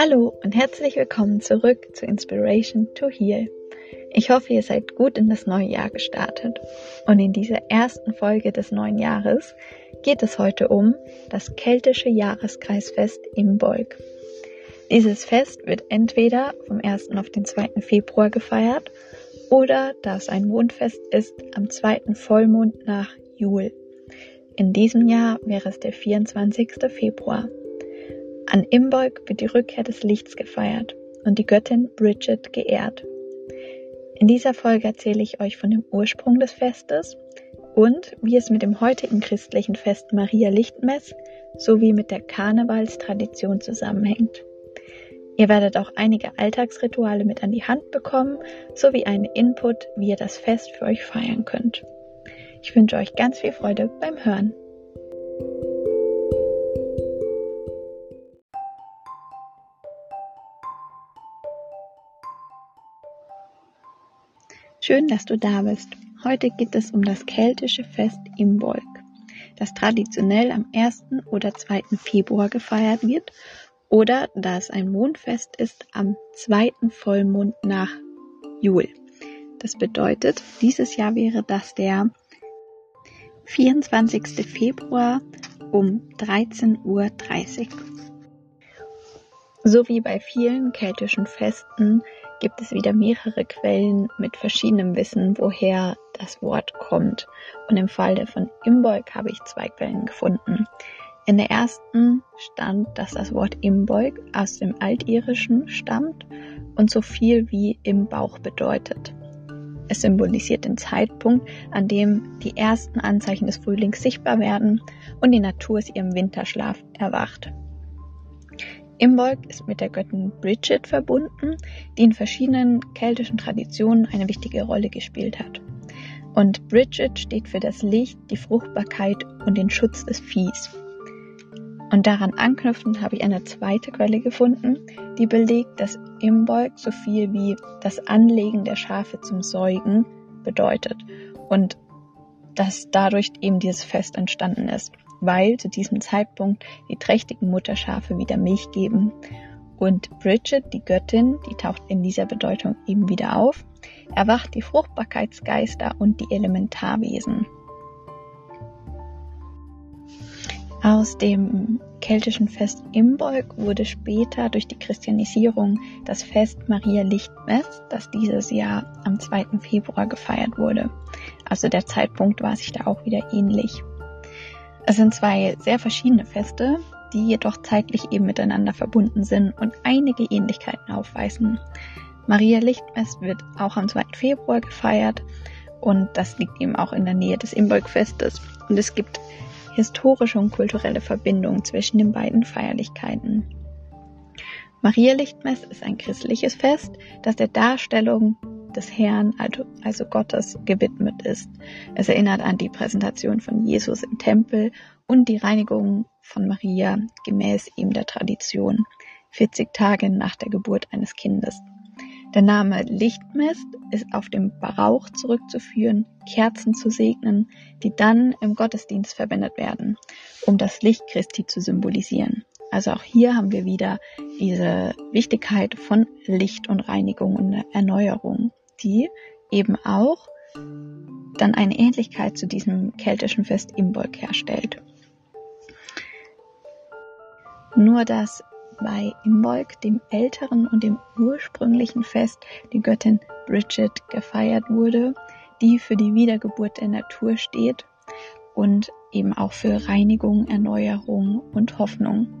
Hallo und herzlich willkommen zurück zu Inspiration to Heal. Ich hoffe, ihr seid gut in das neue Jahr gestartet. Und in dieser ersten Folge des neuen Jahres geht es heute um das keltische Jahreskreisfest im Bolg. Dieses Fest wird entweder vom 1. auf den 2. Februar gefeiert oder, da es ein Mondfest ist, am 2. Vollmond nach Jul. In diesem Jahr wäre es der 24. Februar. An Imbolg wird die Rückkehr des Lichts gefeiert und die Göttin Bridget geehrt. In dieser Folge erzähle ich euch von dem Ursprung des Festes und wie es mit dem heutigen christlichen Fest Maria Lichtmess sowie mit der Karnevalstradition zusammenhängt. Ihr werdet auch einige Alltagsrituale mit an die Hand bekommen, sowie einen Input, wie ihr das Fest für euch feiern könnt. Ich wünsche euch ganz viel Freude beim Hören. Schön, dass du da bist. Heute geht es um das keltische Fest Imbolg, das traditionell am 1. oder 2. Februar gefeiert wird oder da es ein Mondfest ist am 2. Vollmond nach Jul. Das bedeutet, dieses Jahr wäre das der 24. Februar um 13.30 Uhr. So wie bei vielen keltischen Festen gibt es wieder mehrere Quellen mit verschiedenem Wissen, woher das Wort kommt. Und im Fall von Imbolg habe ich zwei Quellen gefunden. In der ersten stand, dass das Wort Imbolg aus dem Altirischen stammt und so viel wie im Bauch bedeutet. Es symbolisiert den Zeitpunkt, an dem die ersten Anzeichen des Frühlings sichtbar werden und die Natur aus ihrem Winterschlaf erwacht. Imbolg ist mit der Göttin Bridget verbunden, die in verschiedenen keltischen Traditionen eine wichtige Rolle gespielt hat. Und Bridget steht für das Licht, die Fruchtbarkeit und den Schutz des Viehs. Und daran anknüpfend habe ich eine zweite Quelle gefunden, die belegt, dass Imbolg so viel wie das Anlegen der Schafe zum Säugen bedeutet und dass dadurch eben dieses Fest entstanden ist weil zu diesem Zeitpunkt die trächtigen Mutterschafe wieder Milch geben. Und Bridget, die Göttin, die taucht in dieser Bedeutung eben wieder auf, erwacht die Fruchtbarkeitsgeister und die Elementarwesen. Aus dem keltischen Fest Imbolg wurde später durch die Christianisierung das Fest Maria Lichtmess, das dieses Jahr am 2. Februar gefeiert wurde. Also der Zeitpunkt war sich da auch wieder ähnlich. Es sind zwei sehr verschiedene Feste, die jedoch zeitlich eben miteinander verbunden sind und einige Ähnlichkeiten aufweisen. Maria Lichtmess wird auch am 2. Februar gefeiert und das liegt eben auch in der Nähe des Imbolgfestes und es gibt historische und kulturelle Verbindungen zwischen den beiden Feierlichkeiten. Maria Lichtmess ist ein christliches Fest, das der Darstellung des Herrn, also, also Gottes, gewidmet ist. Es erinnert an die Präsentation von Jesus im Tempel und die Reinigung von Maria gemäß ihm der Tradition, 40 Tage nach der Geburt eines Kindes. Der Name Lichtmest ist auf den Brauch zurückzuführen, Kerzen zu segnen, die dann im Gottesdienst verwendet werden, um das Licht Christi zu symbolisieren. Also auch hier haben wir wieder diese Wichtigkeit von Licht und Reinigung und Erneuerung die eben auch dann eine Ähnlichkeit zu diesem keltischen Fest Imbolg herstellt. Nur dass bei Imbolg, dem älteren und dem ursprünglichen Fest, die Göttin Bridget gefeiert wurde, die für die Wiedergeburt der Natur steht und eben auch für Reinigung, Erneuerung und Hoffnung.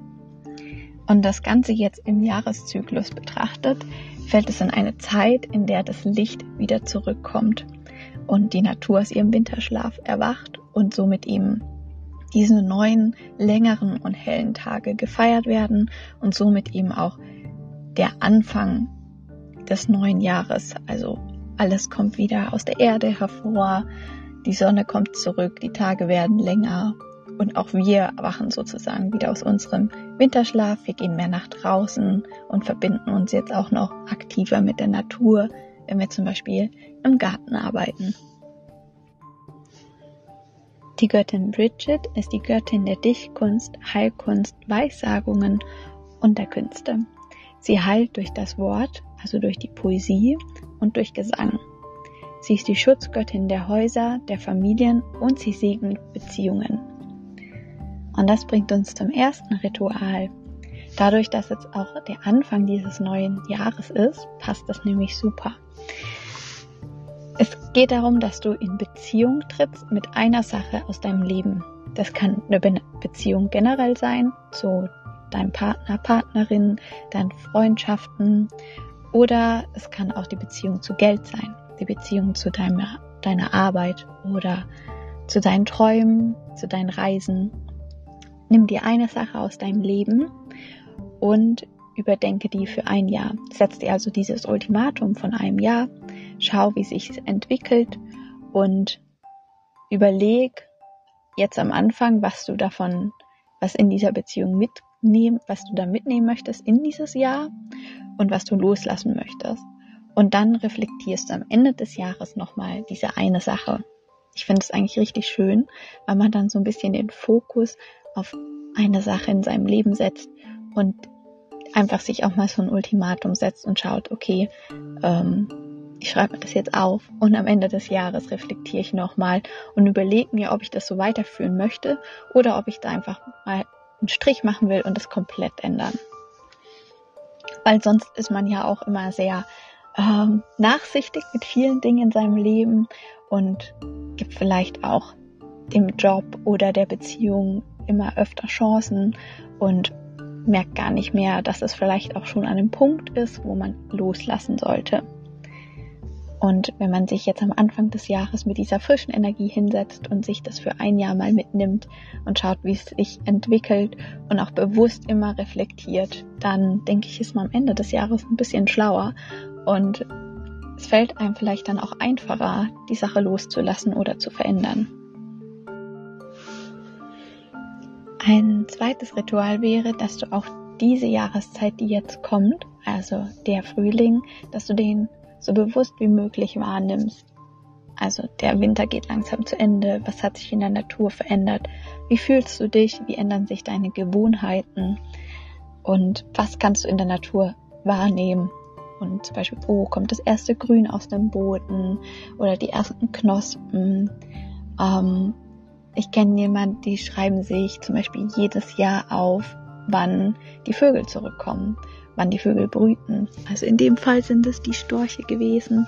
Und das Ganze jetzt im Jahreszyklus betrachtet, fällt es in eine Zeit, in der das Licht wieder zurückkommt und die Natur aus ihrem Winterschlaf erwacht und somit eben diese neuen, längeren und hellen Tage gefeiert werden und somit eben auch der Anfang des neuen Jahres. Also alles kommt wieder aus der Erde hervor, die Sonne kommt zurück, die Tage werden länger und auch wir erwachen sozusagen wieder aus unserem Winterschlaf. Wir gehen mehr nach draußen und verbinden uns jetzt auch noch aktiver mit der Natur, wenn wir zum Beispiel im Garten arbeiten. Die Göttin Bridget ist die Göttin der Dichtkunst, Heilkunst, Weissagungen und der Künste. Sie heilt durch das Wort, also durch die Poesie und durch Gesang. Sie ist die Schutzgöttin der Häuser, der Familien und sie segnet Beziehungen. Und das bringt uns zum ersten Ritual. Dadurch, dass jetzt auch der Anfang dieses neuen Jahres ist, passt das nämlich super. Es geht darum, dass du in Beziehung trittst mit einer Sache aus deinem Leben. Das kann eine Beziehung generell sein zu deinem Partner, Partnerin, deinen Freundschaften oder es kann auch die Beziehung zu Geld sein, die Beziehung zu deiner, deiner Arbeit oder zu deinen Träumen, zu deinen Reisen. Nimm dir eine Sache aus deinem Leben und überdenke die für ein Jahr. Setz dir also dieses Ultimatum von einem Jahr schau, wie sich entwickelt und überleg jetzt am Anfang, was du davon, was in dieser Beziehung mitnehmen, was du da mitnehmen möchtest in dieses Jahr und was du loslassen möchtest. Und dann reflektierst du am Ende des Jahres nochmal diese eine Sache. Ich finde es eigentlich richtig schön, weil man dann so ein bisschen den Fokus auf eine Sache in seinem Leben setzt und einfach sich auch mal so ein Ultimatum setzt und schaut, okay, ähm, ich schreibe mir das jetzt auf und am Ende des Jahres reflektiere ich nochmal und überlege mir, ob ich das so weiterführen möchte oder ob ich da einfach mal einen Strich machen will und das komplett ändern. Weil sonst ist man ja auch immer sehr ähm, nachsichtig mit vielen Dingen in seinem Leben und gibt vielleicht auch dem Job oder der Beziehung immer öfter Chancen und merkt gar nicht mehr, dass es vielleicht auch schon an einem Punkt ist, wo man loslassen sollte. Und wenn man sich jetzt am Anfang des Jahres mit dieser frischen Energie hinsetzt und sich das für ein Jahr mal mitnimmt und schaut, wie es sich entwickelt und auch bewusst immer reflektiert, dann denke ich, ist man am Ende des Jahres ein bisschen schlauer und es fällt einem vielleicht dann auch einfacher, die Sache loszulassen oder zu verändern. Ein zweites Ritual wäre, dass du auch diese Jahreszeit, die jetzt kommt, also der Frühling, dass du den so bewusst wie möglich wahrnimmst. Also der Winter geht langsam zu Ende. Was hat sich in der Natur verändert? Wie fühlst du dich? Wie ändern sich deine Gewohnheiten? Und was kannst du in der Natur wahrnehmen? Und zum Beispiel, wo kommt das erste Grün aus dem Boden oder die ersten Knospen? Ähm, ich kenne jemanden, die schreiben sich zum Beispiel jedes Jahr auf, wann die Vögel zurückkommen wann die Vögel brüten. Also in dem Fall sind es die Storche gewesen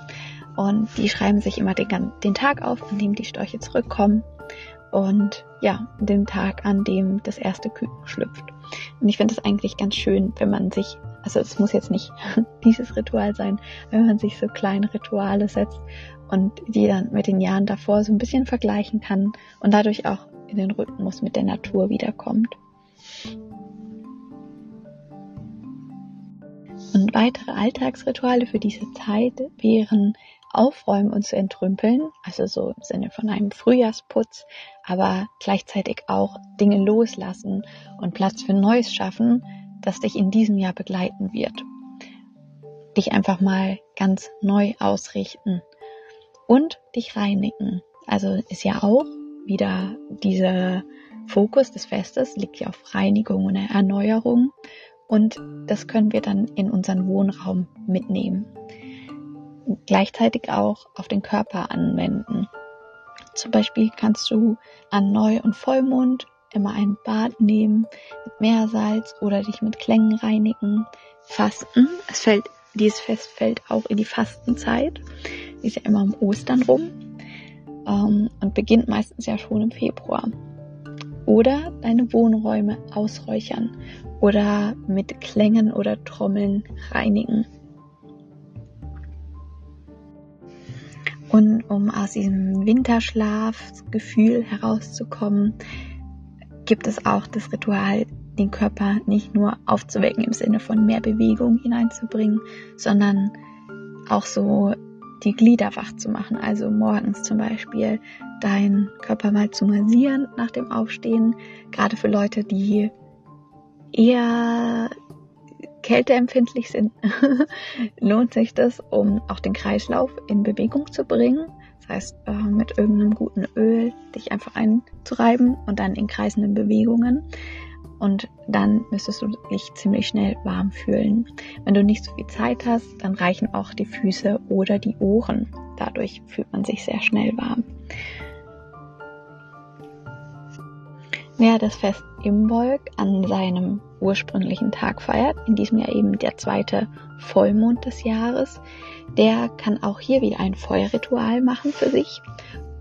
und die schreiben sich immer den, den Tag auf, an dem die Storche zurückkommen und ja, den Tag, an dem das erste Küken schlüpft. Und ich finde es eigentlich ganz schön, wenn man sich, also es muss jetzt nicht dieses Ritual sein, wenn man sich so kleine Rituale setzt und die dann mit den Jahren davor so ein bisschen vergleichen kann und dadurch auch in den Rhythmus mit der Natur wiederkommt. Und weitere Alltagsrituale für diese Zeit wären aufräumen und zu entrümpeln, also so im Sinne von einem Frühjahrsputz, aber gleichzeitig auch Dinge loslassen und Platz für Neues schaffen, das dich in diesem Jahr begleiten wird. Dich einfach mal ganz neu ausrichten und dich reinigen. Also ist ja auch wieder dieser Fokus des Festes liegt ja auf Reinigung und Erneuerung und das können wir dann in unseren Wohnraum mitnehmen. Gleichzeitig auch auf den Körper anwenden. Zum Beispiel kannst du an Neu- und Vollmond immer ein Bad nehmen mit Meersalz oder dich mit Klängen reinigen. Fasten. Es fällt, dieses Fest fällt auch in die Fastenzeit. Die ist ja immer um Ostern rum ähm, und beginnt meistens ja schon im Februar. Oder deine Wohnräume ausräuchern oder mit Klängen oder Trommeln reinigen. Und um aus diesem Winterschlafgefühl herauszukommen, gibt es auch das Ritual, den Körper nicht nur aufzuwecken im Sinne von mehr Bewegung hineinzubringen, sondern auch so die Glieder wach zu machen. Also morgens zum Beispiel deinen Körper mal zu massieren nach dem Aufstehen. Gerade für Leute, die eher kälteempfindlich sind, lohnt sich das, um auch den Kreislauf in Bewegung zu bringen. Heißt, äh, mit irgendeinem guten Öl dich einfach einzureiben und dann in kreisenden Bewegungen. und dann müsstest du dich ziemlich schnell warm fühlen. Wenn du nicht so viel Zeit hast, dann reichen auch die Füße oder die Ohren. Dadurch fühlt man sich sehr schnell warm. Wer das Fest Imbolg an seinem ursprünglichen Tag feiert, in diesem Jahr eben der zweite Vollmond des Jahres, der kann auch hier wieder ein Feuerritual machen für sich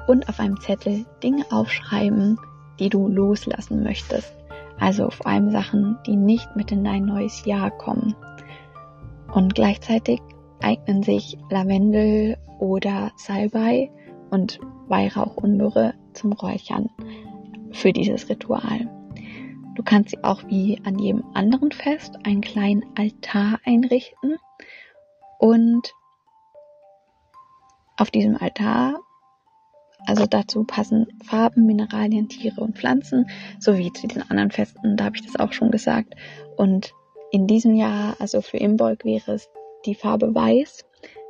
und auf einem Zettel Dinge aufschreiben, die du loslassen möchtest. Also vor allem Sachen, die nicht mit in dein neues Jahr kommen. Und gleichzeitig eignen sich Lavendel oder Salbei und Weihrauch und Myrrhe zum Räuchern für dieses Ritual. Du kannst sie auch wie an jedem anderen Fest einen kleinen Altar einrichten und auf diesem Altar, also dazu passen Farben, Mineralien, Tiere und Pflanzen, sowie zu den anderen Festen, da habe ich das auch schon gesagt. Und in diesem Jahr, also für Imbolg wäre es die Farbe Weiß,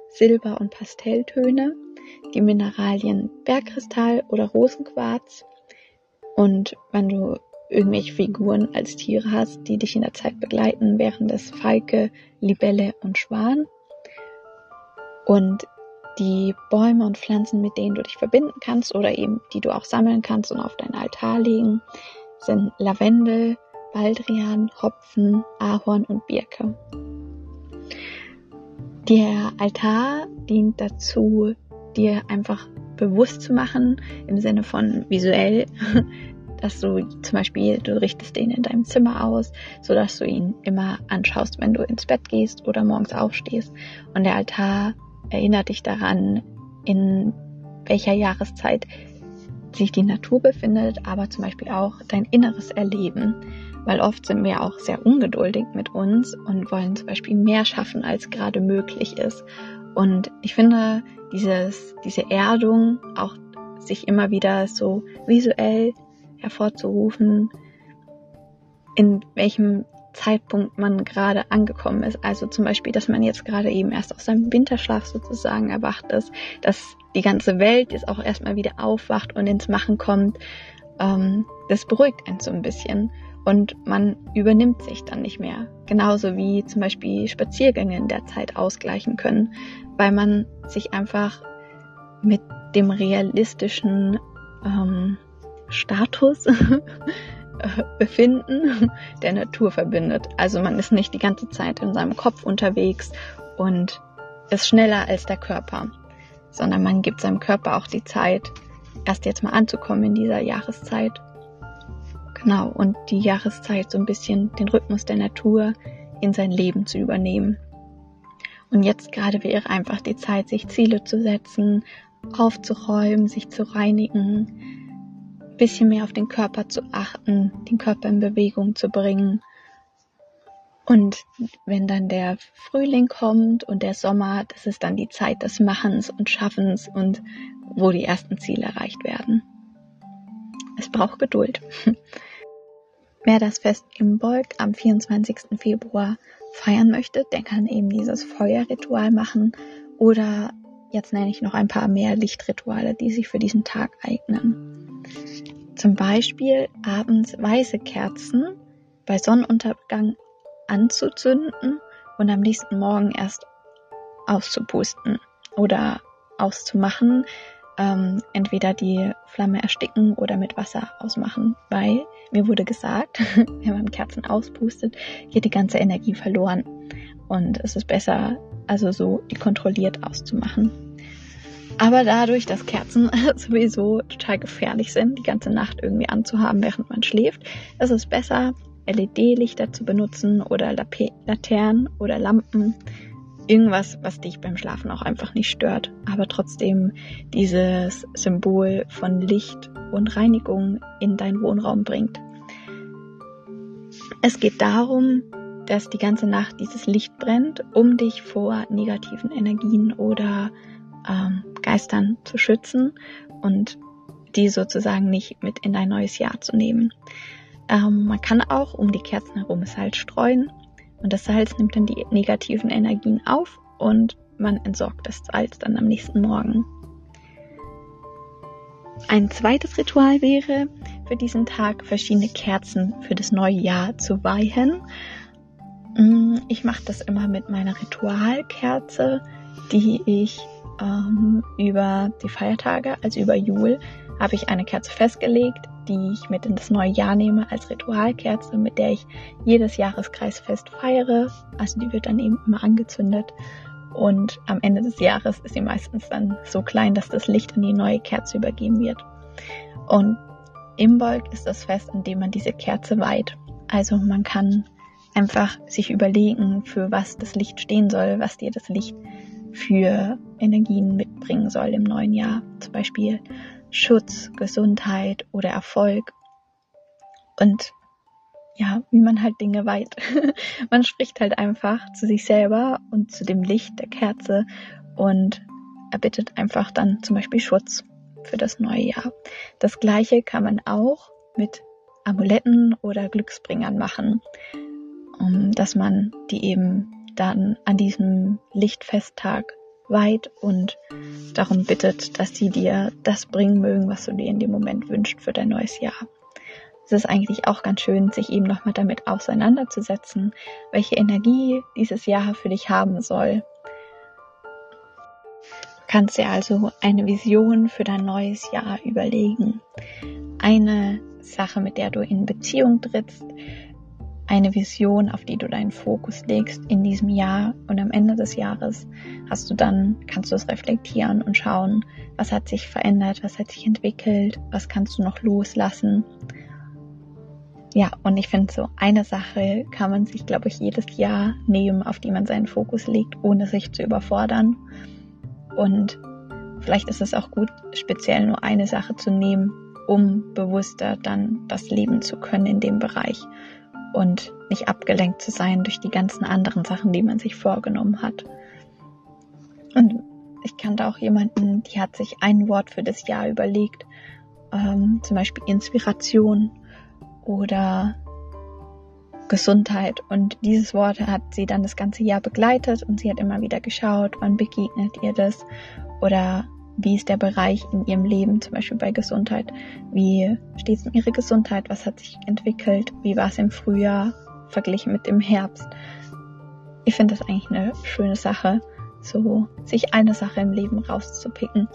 Silber und Pastelltöne, die Mineralien Bergkristall oder Rosenquarz, und wenn du irgendwelche Figuren als Tiere hast, die dich in der Zeit begleiten, wären das Falke, Libelle und Schwan. Und die Bäume und Pflanzen, mit denen du dich verbinden kannst oder eben die du auch sammeln kannst und auf deinen Altar legen, sind Lavendel, Baldrian, Hopfen, Ahorn und Birke. Der Altar dient dazu, dir einfach bewusst zu machen, im Sinne von visuell, dass du zum Beispiel, du richtest den in deinem Zimmer aus, so dass du ihn immer anschaust, wenn du ins Bett gehst oder morgens aufstehst. Und der Altar erinnert dich daran, in welcher Jahreszeit sich die Natur befindet, aber zum Beispiel auch dein inneres Erleben. Weil oft sind wir auch sehr ungeduldig mit uns und wollen zum Beispiel mehr schaffen, als gerade möglich ist. Und ich finde, dieses, diese Erdung auch sich immer wieder so visuell hervorzurufen, in welchem Zeitpunkt man gerade angekommen ist. Also zum Beispiel, dass man jetzt gerade eben erst aus seinem Winterschlaf sozusagen erwacht ist, dass die ganze Welt jetzt auch erstmal wieder aufwacht und ins Machen kommt. Ähm, das beruhigt einen so ein bisschen und man übernimmt sich dann nicht mehr. Genauso wie zum Beispiel Spaziergänge in der Zeit ausgleichen können, weil man sich einfach mit dem realistischen ähm, Status Befinden der Natur verbindet. Also man ist nicht die ganze Zeit in seinem Kopf unterwegs und ist schneller als der Körper, sondern man gibt seinem Körper auch die Zeit, erst jetzt mal anzukommen in dieser Jahreszeit Genau, und die Jahreszeit so ein bisschen den Rhythmus der Natur in sein Leben zu übernehmen. Und jetzt gerade wäre einfach die Zeit, sich Ziele zu setzen, aufzuräumen, sich zu reinigen, ein bisschen mehr auf den Körper zu achten, den Körper in Bewegung zu bringen. Und wenn dann der Frühling kommt und der Sommer, das ist dann die Zeit des Machens und Schaffens und wo die ersten Ziele erreicht werden. Es braucht Geduld. Wer das Fest Imbolg am 24. Februar feiern möchte, der kann eben dieses Feuerritual machen oder jetzt nenne ich noch ein paar mehr Lichtrituale, die sich für diesen Tag eignen. Zum Beispiel abends weiße Kerzen bei Sonnenuntergang anzuzünden und am nächsten Morgen erst auszupusten oder auszumachen, ähm, entweder die Flamme ersticken oder mit Wasser ausmachen, weil mir wurde gesagt, wenn man Kerzen auspustet, geht die ganze Energie verloren. Und es ist besser, also so die kontrolliert auszumachen. Aber dadurch, dass Kerzen sowieso total gefährlich sind, die ganze Nacht irgendwie anzuhaben, während man schläft, ist es besser, LED-Lichter zu benutzen oder Laternen oder Lampen, irgendwas, was dich beim Schlafen auch einfach nicht stört, aber trotzdem dieses Symbol von Licht und Reinigung in deinen Wohnraum bringt. Es geht darum, dass die ganze Nacht dieses Licht brennt, um dich vor negativen Energien oder ähm, Geistern zu schützen und die sozusagen nicht mit in dein neues Jahr zu nehmen. Ähm, man kann auch um die Kerzen herum Salz streuen und das Salz nimmt dann die negativen Energien auf und man entsorgt das Salz dann am nächsten Morgen. Ein zweites Ritual wäre, für diesen Tag, verschiedene Kerzen für das neue Jahr zu weihen. Mm, ich mache das immer mit meiner Ritualkerze, die ich ähm, über die Feiertage, also über Jul, habe ich eine Kerze festgelegt, die ich mit in das neue Jahr nehme als Ritualkerze, mit der ich jedes Jahreskreisfest feiere. Also die wird dann eben immer angezündet. Und am Ende des Jahres ist sie meistens dann so klein, dass das Licht an die neue Kerze übergeben wird. Und Imbolg ist das Fest, an dem man diese Kerze weiht. Also man kann einfach sich überlegen, für was das Licht stehen soll, was dir das Licht für Energien mitbringen soll im neuen Jahr. Zum Beispiel Schutz, Gesundheit oder Erfolg. Und ja, wie man halt Dinge weiht. man spricht halt einfach zu sich selber und zu dem Licht der Kerze und erbittet einfach dann zum Beispiel Schutz für das neue Jahr. Das gleiche kann man auch mit Amuletten oder Glücksbringern machen, um, dass man die eben dann an diesem Lichtfesttag weit und darum bittet, dass sie dir das bringen mögen, was du dir in dem Moment wünschst für dein neues Jahr. Es ist eigentlich auch ganz schön, sich eben nochmal damit auseinanderzusetzen, welche Energie dieses Jahr für dich haben soll. Du kannst dir also eine Vision für dein neues Jahr überlegen. Eine Sache, mit der du in Beziehung trittst, eine Vision, auf die du deinen Fokus legst in diesem Jahr und am Ende des Jahres hast du dann, kannst du es reflektieren und schauen, was hat sich verändert, was hat sich entwickelt, was kannst du noch loslassen. Ja, und ich finde so eine Sache kann man sich, glaube ich, jedes Jahr nehmen, auf die man seinen Fokus legt, ohne sich zu überfordern. Und vielleicht ist es auch gut, speziell nur eine Sache zu nehmen, um bewusster dann das leben zu können in dem Bereich und nicht abgelenkt zu sein durch die ganzen anderen Sachen, die man sich vorgenommen hat. Und ich kannte auch jemanden, die hat sich ein Wort für das Jahr überlegt, ähm, zum Beispiel Inspiration oder Gesundheit. Und dieses Wort hat sie dann das ganze Jahr begleitet und sie hat immer wieder geschaut, wann begegnet ihr das oder wie ist der Bereich in ihrem Leben, zum Beispiel bei Gesundheit, wie steht es um ihre Gesundheit, was hat sich entwickelt, wie war es im Frühjahr verglichen mit dem Herbst. Ich finde das eigentlich eine schöne Sache, so sich eine Sache im Leben rauszupicken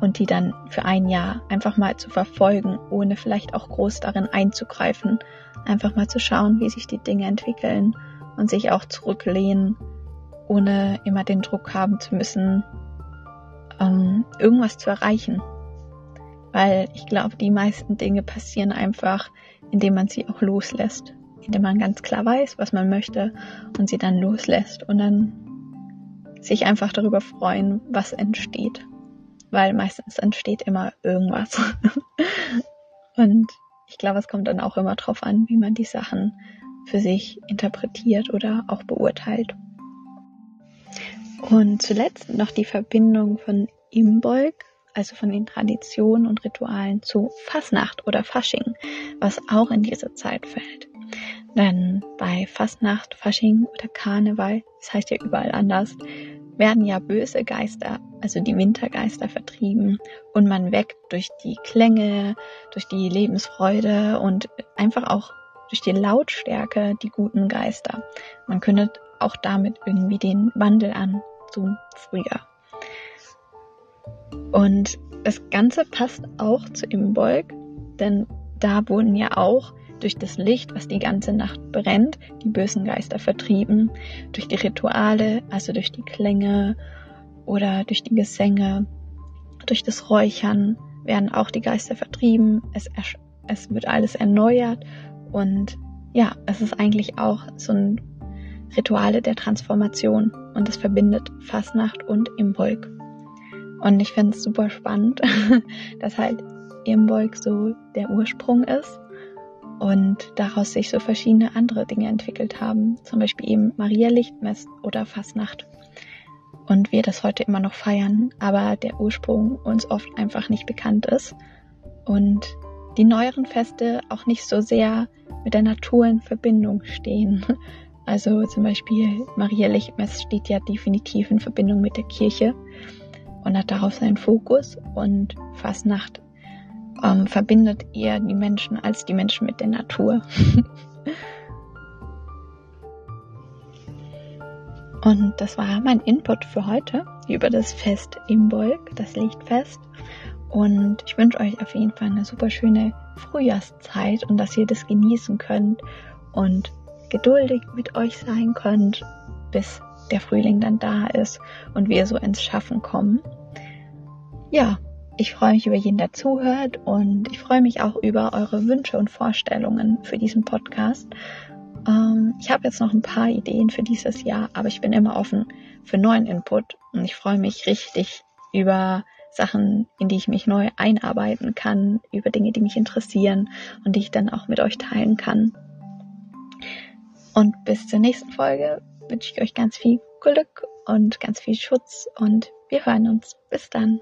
und die dann für ein Jahr einfach mal zu verfolgen, ohne vielleicht auch groß darin einzugreifen, einfach mal zu schauen, wie sich die Dinge entwickeln und sich auch zurücklehnen, ohne immer den Druck haben zu müssen, ähm, irgendwas zu erreichen. Weil ich glaube, die meisten Dinge passieren einfach, indem man sie auch loslässt. Indem man ganz klar weiß, was man möchte und sie dann loslässt und dann sich einfach darüber freuen, was entsteht. Weil meistens entsteht immer irgendwas. und ich glaube, es kommt dann auch immer drauf an, wie man die Sachen für sich interpretiert oder auch beurteilt. Und zuletzt noch die Verbindung von Imbolg, also von den Traditionen und Ritualen zu Fasnacht oder Fasching, was auch in diese Zeit fällt. Denn bei Fasnacht, Fasching oder Karneval, das heißt ja überall anders, werden ja böse Geister, also die Wintergeister vertrieben und man weckt durch die Klänge, durch die Lebensfreude und einfach auch durch die Lautstärke die guten Geister. Man kündet auch damit irgendwie den Wandel an zum Frühjahr. Und das Ganze passt auch zu Imbolg, denn da wurden ja auch durch das Licht, was die ganze Nacht brennt, die bösen Geister vertrieben, durch die Rituale, also durch die Klänge oder durch die Gesänge, durch das Räuchern werden auch die Geister vertrieben, es, es wird alles erneuert. Und ja, es ist eigentlich auch so ein Rituale der Transformation und es verbindet Fasnacht und Imbolg. Und ich finde es super spannend, dass halt Imbolg so der Ursprung ist und daraus sich so verschiedene andere Dinge entwickelt haben, zum Beispiel eben Maria Lichtmess oder Fasnacht. Und wir das heute immer noch feiern, aber der Ursprung uns oft einfach nicht bekannt ist und die neueren Feste auch nicht so sehr mit der Natur in Verbindung stehen, also zum Beispiel Maria Lichtmess steht ja definitiv in Verbindung mit der Kirche und hat darauf seinen Fokus und Fastnacht ähm, verbindet eher die Menschen als die Menschen mit der Natur. Und das war mein Input für heute über das Fest Imbolg, das Lichtfest. Und ich wünsche euch auf jeden Fall eine super schöne Frühjahrszeit und dass ihr das genießen könnt und geduldig mit euch sein könnt, bis der Frühling dann da ist und wir so ins Schaffen kommen. Ja, ich freue mich über jeden, der zuhört und ich freue mich auch über eure Wünsche und Vorstellungen für diesen Podcast. Ähm, ich habe jetzt noch ein paar Ideen für dieses Jahr, aber ich bin immer offen für neuen Input und ich freue mich richtig über Sachen, in die ich mich neu einarbeiten kann, über Dinge, die mich interessieren und die ich dann auch mit euch teilen kann. Und bis zur nächsten Folge wünsche ich euch ganz viel Glück und ganz viel Schutz und wir hören uns. Bis dann.